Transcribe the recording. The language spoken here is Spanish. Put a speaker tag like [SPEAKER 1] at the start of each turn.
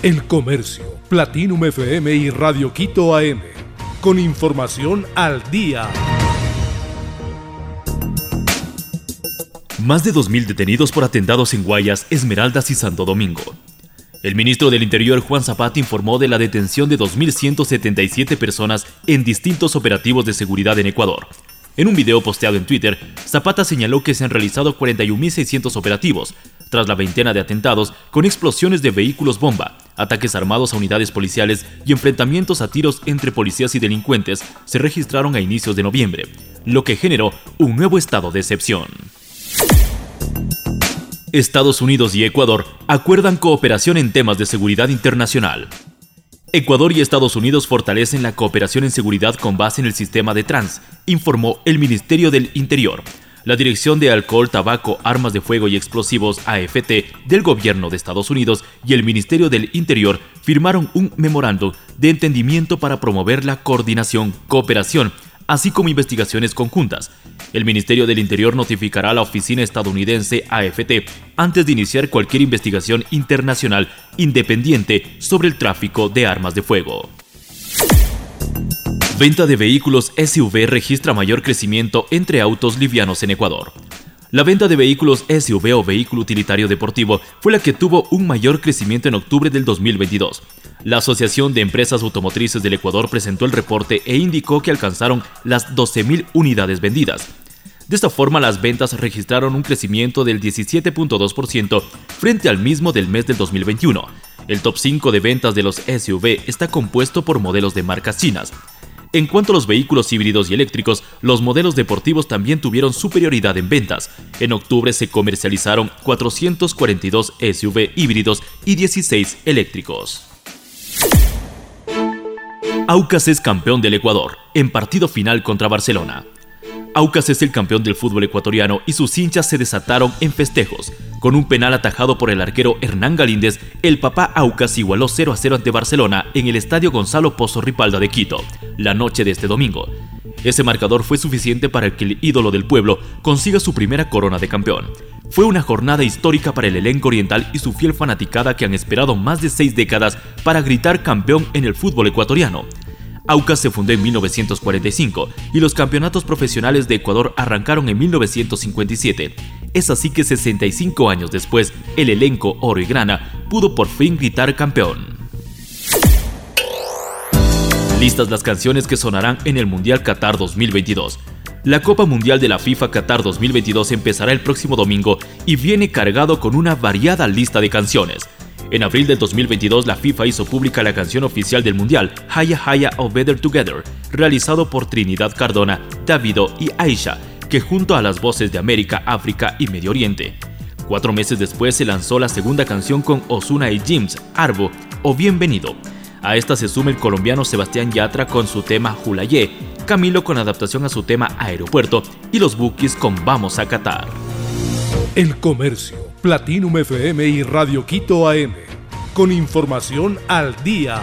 [SPEAKER 1] El Comercio, Platinum FM y Radio Quito AM. Con información al día.
[SPEAKER 2] Más de 2.000 detenidos por atentados en Guayas, Esmeraldas y Santo Domingo. El ministro del Interior Juan Zapata informó de la detención de 2.177 personas en distintos operativos de seguridad en Ecuador. En un video posteado en Twitter, Zapata señaló que se han realizado 41.600 operativos, tras la veintena de atentados con explosiones de vehículos bomba, ataques armados a unidades policiales y enfrentamientos a tiros entre policías y delincuentes se registraron a inicios de noviembre, lo que generó un nuevo estado de excepción. Estados Unidos y Ecuador acuerdan cooperación en temas de seguridad internacional. Ecuador y Estados Unidos fortalecen la cooperación en seguridad con base en el sistema de trans, informó el Ministerio del Interior. La Dirección de Alcohol, Tabaco, Armas de Fuego y Explosivos AFT del Gobierno de Estados Unidos y el Ministerio del Interior firmaron un memorándum de entendimiento para promover la coordinación, cooperación así como investigaciones conjuntas. El Ministerio del Interior notificará a la oficina estadounidense AFT antes de iniciar cualquier investigación internacional independiente sobre el tráfico de armas de fuego. Venta de vehículos SUV registra mayor crecimiento entre autos livianos en Ecuador. La venta de vehículos SUV o vehículo utilitario deportivo fue la que tuvo un mayor crecimiento en octubre del 2022. La Asociación de Empresas Automotrices del Ecuador presentó el reporte e indicó que alcanzaron las 12.000 unidades vendidas. De esta forma, las ventas registraron un crecimiento del 17.2% frente al mismo del mes del 2021. El top 5 de ventas de los SUV está compuesto por modelos de marcas chinas. En cuanto a los vehículos híbridos y eléctricos, los modelos deportivos también tuvieron superioridad en ventas. En octubre se comercializaron 442 SUV híbridos y 16 eléctricos. Aucas es campeón del Ecuador en partido final contra Barcelona. Aucas es el campeón del fútbol ecuatoriano y sus hinchas se desataron en festejos. Con un penal atajado por el arquero Hernán Galíndez, el papá Aucas igualó 0 a 0 ante Barcelona en el estadio Gonzalo Pozo Ripalda de Quito, la noche de este domingo. Ese marcador fue suficiente para que el ídolo del pueblo consiga su primera corona de campeón. Fue una jornada histórica para el elenco oriental y su fiel fanaticada que han esperado más de seis décadas para gritar campeón en el fútbol ecuatoriano. Aucas se fundó en 1945 y los campeonatos profesionales de Ecuador arrancaron en 1957. Es así que 65 años después, el elenco oro y grana pudo por fin gritar campeón. Listas las canciones que sonarán en el Mundial Qatar 2022. La Copa Mundial de la FIFA Qatar 2022 empezará el próximo domingo y viene cargado con una variada lista de canciones. En abril del 2022, la FIFA hizo pública la canción oficial del Mundial, Haya Haya o Better Together, realizado por Trinidad Cardona, Davido y Aisha, que junto a las voces de América, África y Medio Oriente. Cuatro meses después se lanzó la segunda canción con Osuna y James, Arbo o Bienvenido. A esta se suma el colombiano Sebastián Yatra con su tema Julayé, Camilo con adaptación a su tema Aeropuerto y los Bookies con Vamos a Qatar.
[SPEAKER 1] El Comercio Platinum FM y Radio Quito AM. Con información al día.